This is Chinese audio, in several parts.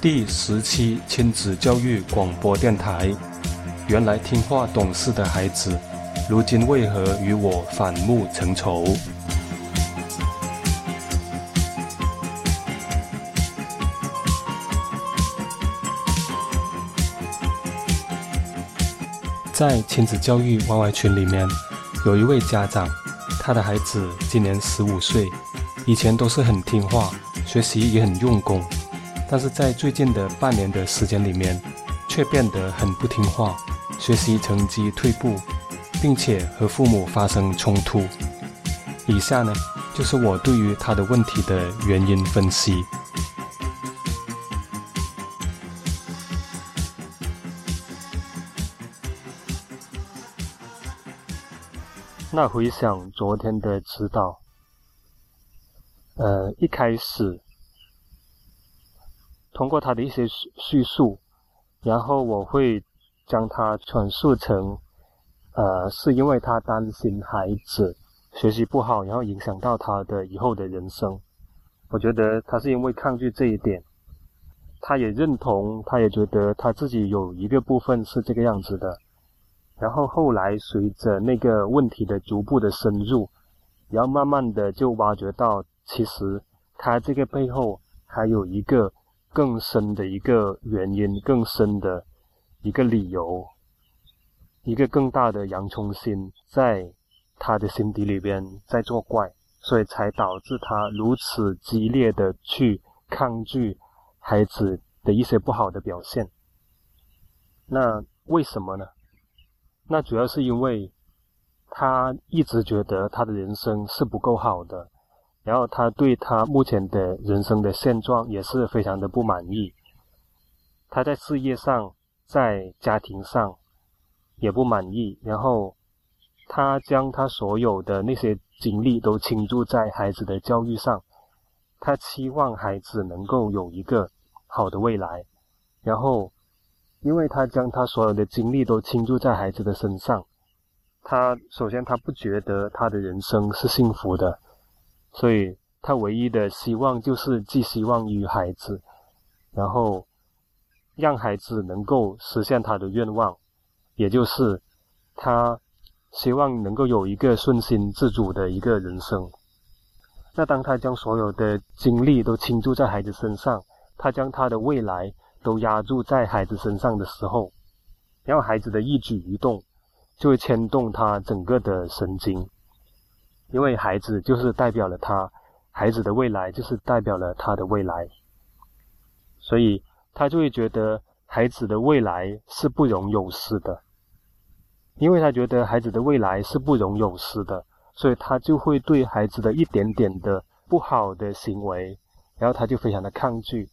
第十期亲子教育广播电台。原来听话懂事的孩子，如今为何与我反目成仇？在亲子教育 YY 群里面，有一位家长，他的孩子今年十五岁，以前都是很听话，学习也很用功，但是在最近的半年的时间里面，却变得很不听话，学习成绩退步，并且和父母发生冲突。以下呢，就是我对于他的问题的原因分析。那回想昨天的指导，呃，一开始通过他的一些叙述，然后我会将它转述成，呃，是因为他担心孩子学习不好，然后影响到他的以后的人生。我觉得他是因为抗拒这一点，他也认同，他也觉得他自己有一个部分是这个样子的。然后后来随着那个问题的逐步的深入，然后慢慢的就挖掘到，其实他这个背后还有一个更深的一个原因，更深的一个理由，一个更大的洋葱心在他的心底里边在作怪，所以才导致他如此激烈的去抗拒孩子的一些不好的表现。那为什么呢？那主要是因为，他一直觉得他的人生是不够好的，然后他对他目前的人生的现状也是非常的不满意。他在事业上，在家庭上也不满意，然后他将他所有的那些精力都倾注在孩子的教育上，他期望孩子能够有一个好的未来，然后。因为他将他所有的精力都倾注在孩子的身上，他首先他不觉得他的人生是幸福的，所以他唯一的希望就是寄希望于孩子，然后让孩子能够实现他的愿望，也就是他希望能够有一个顺心自主的一个人生。那当他将所有的精力都倾注在孩子身上，他将他的未来。都压注在孩子身上的时候，然后孩子的一举一动就会牵动他整个的神经，因为孩子就是代表了他，孩子的未来就是代表了他的未来，所以他就会觉得孩子的未来是不容有失的，因为他觉得孩子的未来是不容有失的，所以他就会对孩子的一点点的不好的行为，然后他就非常的抗拒。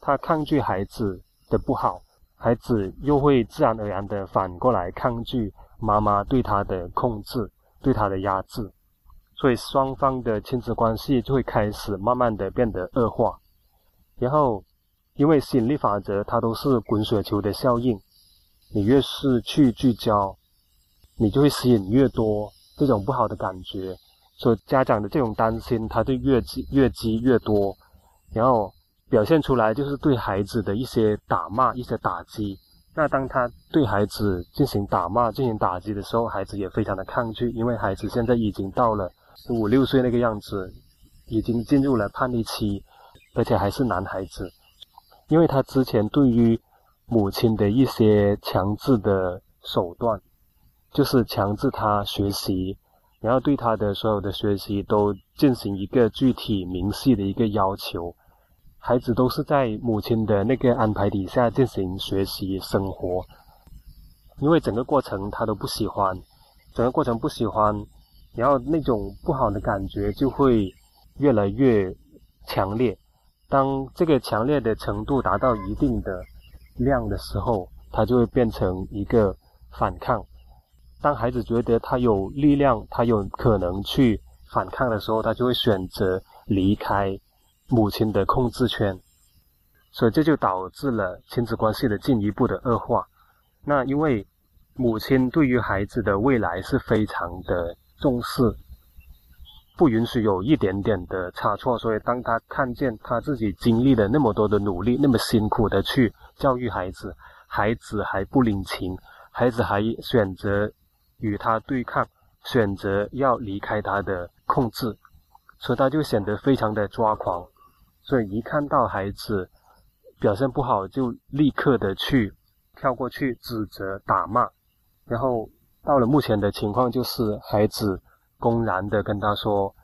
他抗拒孩子的不好，孩子又会自然而然的反过来抗拒妈妈对他的控制、对他的压制，所以双方的亲子关系就会开始慢慢的变得恶化。然后，因为吸引力法则它都是滚雪球的效应，你越是去聚焦，你就会吸引越多这种不好的感觉，所以家长的这种担心，他就越积越积越多，然后。表现出来就是对孩子的一些打骂、一些打击。那当他对孩子进行打骂、进行打击的时候，孩子也非常的抗拒，因为孩子现在已经到了五六岁那个样子，已经进入了叛逆期，而且还是男孩子。因为他之前对于母亲的一些强制的手段，就是强制他学习，然后对他的所有的学习都进行一个具体明细的一个要求。孩子都是在母亲的那个安排底下进行学习生活，因为整个过程他都不喜欢，整个过程不喜欢，然后那种不好的感觉就会越来越强烈。当这个强烈的程度达到一定的量的时候，他就会变成一个反抗。当孩子觉得他有力量，他有可能去反抗的时候，他就会选择离开。母亲的控制圈，所以这就导致了亲子关系的进一步的恶化。那因为母亲对于孩子的未来是非常的重视，不允许有一点点的差错。所以，当他看见他自己经历了那么多的努力，那么辛苦的去教育孩子，孩子还不领情，孩子还选择与他对抗，选择要离开他的控制，所以他就显得非常的抓狂。所以，一看到孩子表现不好，就立刻的去跳过去指责、打骂，然后到了目前的情况，就是孩子公然的跟他说：“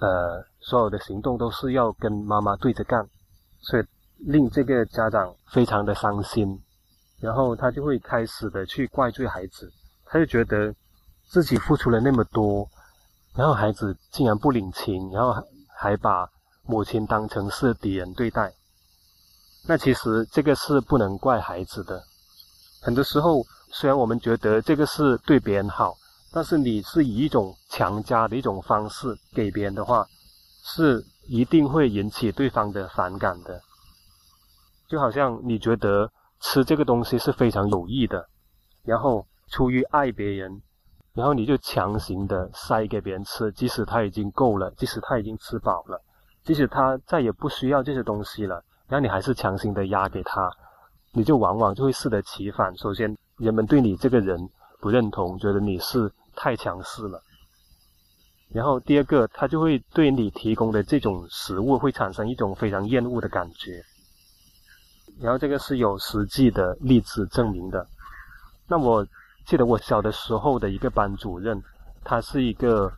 呃，所有的行动都是要跟妈妈对着干。”所以令这个家长非常的伤心，然后他就会开始的去怪罪孩子，他就觉得自己付出了那么多，然后孩子竟然不领情，然后还把。母亲当成是敌人对待，那其实这个是不能怪孩子的。很多时候，虽然我们觉得这个是对别人好，但是你是以一种强加的一种方式给别人的话，是一定会引起对方的反感的。就好像你觉得吃这个东西是非常有益的，然后出于爱别人，然后你就强行的塞给别人吃，即使他已经够了，即使他已经吃饱了。即使他再也不需要这些东西了，然后你还是强行的压给他，你就往往就会适得其反。首先，人们对你这个人不认同，觉得你是太强势了。然后第二个，他就会对你提供的这种食物会产生一种非常厌恶的感觉。然后这个是有实际的例子证明的。那我记得我小的时候的一个班主任，他是一个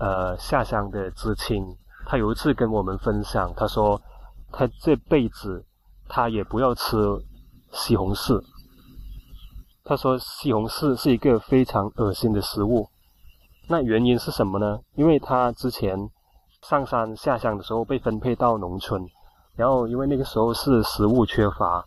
呃下乡的知青。他有一次跟我们分享，他说他这辈子他也不要吃西红柿。他说西红柿是一个非常恶心的食物。那原因是什么呢？因为他之前上山下乡的时候被分配到农村，然后因为那个时候是食物缺乏，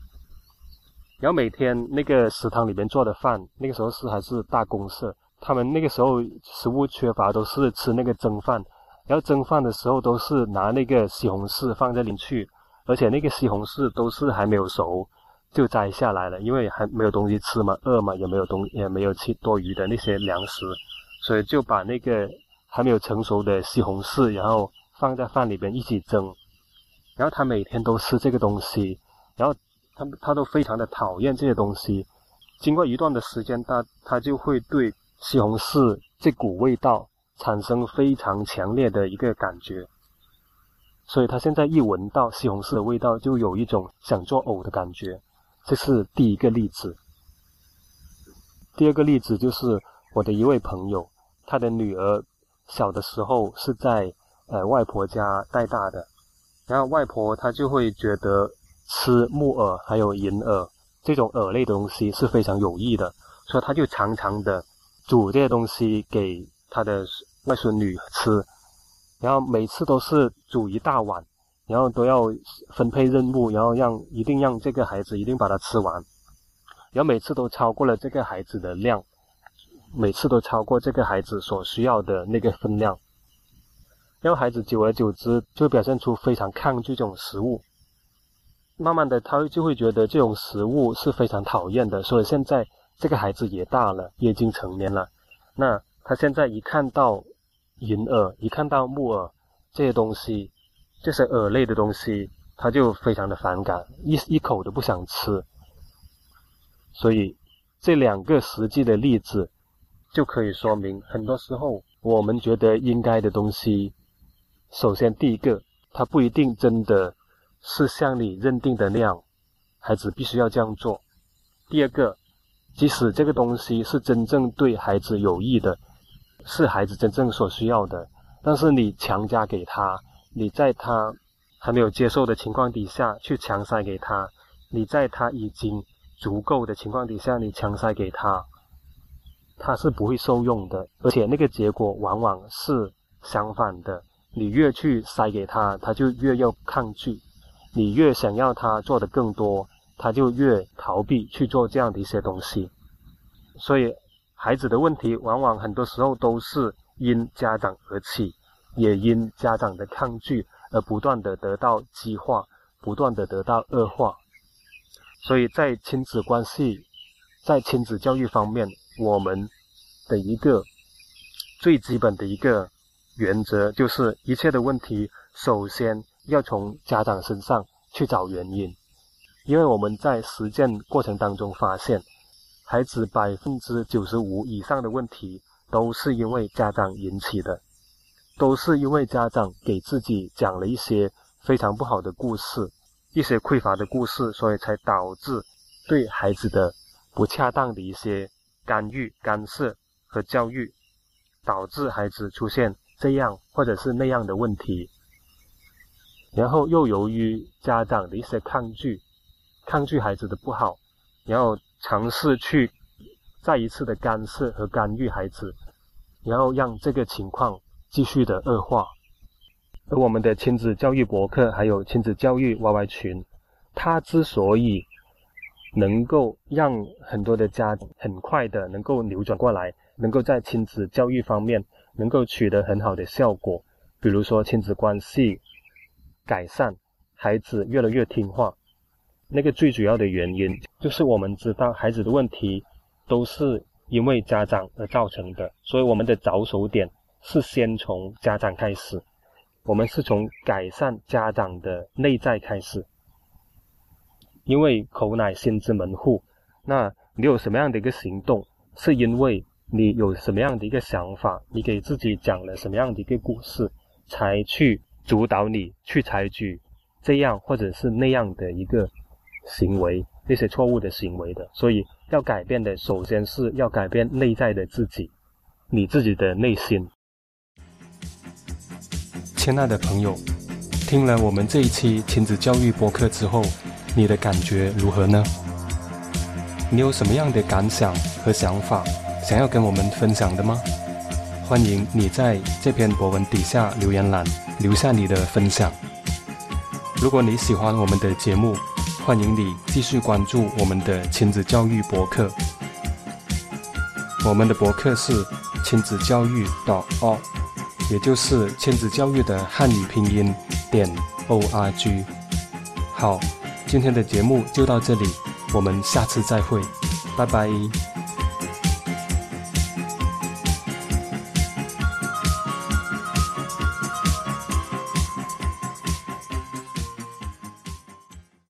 然后每天那个食堂里面做的饭，那个时候是还是大公社，他们那个时候食物缺乏都是吃那个蒸饭。然后蒸饭的时候都是拿那个西红柿放在里去，而且那个西红柿都是还没有熟就摘下来了，因为还没有东西吃嘛，饿嘛，也没有东也没有吃多余的那些粮食，所以就把那个还没有成熟的西红柿，然后放在饭里边一起蒸。然后他每天都吃这个东西，然后他他都非常的讨厌这些东西。经过一段的时间，他他就会对西红柿这股味道。产生非常强烈的一个感觉，所以他现在一闻到西红柿的味道，就有一种想作呕的感觉。这是第一个例子。第二个例子就是我的一位朋友，他的女儿小的时候是在呃外婆家带大的，然后外婆她就会觉得吃木耳还有银耳这种饵类的东西是非常有益的，所以她就常常的煮这些东西给。她的外孙女吃，然后每次都是煮一大碗，然后都要分配任务，然后让一定让这个孩子一定把它吃完，然后每次都超过了这个孩子的量，每次都超过这个孩子所需要的那个分量，然后孩子久而久之就表现出非常抗拒这种食物，慢慢的他就会觉得这种食物是非常讨厌的，所以现在这个孩子也大了，也已经成年了，那。他现在一看到银耳，一看到木耳这些东西，这些饵类的东西，他就非常的反感，一一口都不想吃。所以这两个实际的例子，就可以说明，很多时候我们觉得应该的东西，首先第一个，它不一定真的是像你认定的那样，孩子必须要这样做。第二个，即使这个东西是真正对孩子有益的。是孩子真正所需要的，但是你强加给他，你在他还没有接受的情况底下去强塞给他，你在他已经足够的情况底下你强塞给他，他是不会受用的，而且那个结果往往是相反的。你越去塞给他，他就越要抗拒；你越想要他做的更多，他就越逃避去做这样的一些东西。所以。孩子的问题往往很多时候都是因家长而起，也因家长的抗拒而不断的得到激化，不断的得到恶化。所以在亲子关系，在亲子教育方面，我们的一个最基本的一个原则就是一切的问题，首先要从家长身上去找原因，因为我们在实践过程当中发现，孩子百分之九十五以上的问题都是因为家长引起的，都是因为家长给自己讲了一些非常不好的故事，一些匮乏的故事，所以才导致对孩子的不恰当的一些干预、干涉和教育。导致孩子出现这样或者是那样的问题，然后又由于家长的一些抗拒，抗拒孩子的不好，然后尝试去再一次的干涉和干预孩子，然后让这个情况继续的恶化。而我们的亲子教育博客还有亲子教育 YY 群，它之所以能够让很多的家很快的能够扭转过来。能够在亲子教育方面能够取得很好的效果，比如说亲子关系改善，孩子越来越听话。那个最主要的原因就是我们知道孩子的问题都是因为家长而造成的，所以我们的着手点是先从家长开始，我们是从改善家长的内在开始。因为口乃心之门户，那你有什么样的一个行动，是因为。你有什么样的一个想法？你给自己讲了什么样的一个故事，才去主导你去采取这样或者是那样的一个行为，那些错误的行为的？所以要改变的，首先是要改变内在的自己，你自己的内心。亲爱的朋友，听了我们这一期亲子教育播客之后，你的感觉如何呢？你有什么样的感想和想法？想要跟我们分享的吗？欢迎你在这篇博文底下留言栏留下你的分享。如果你喜欢我们的节目，欢迎你继续关注我们的亲子教育博客。我们的博客是亲子教育 .org，也就是亲子教育的汉语拼音点 org。好，今天的节目就到这里，我们下次再会，拜拜。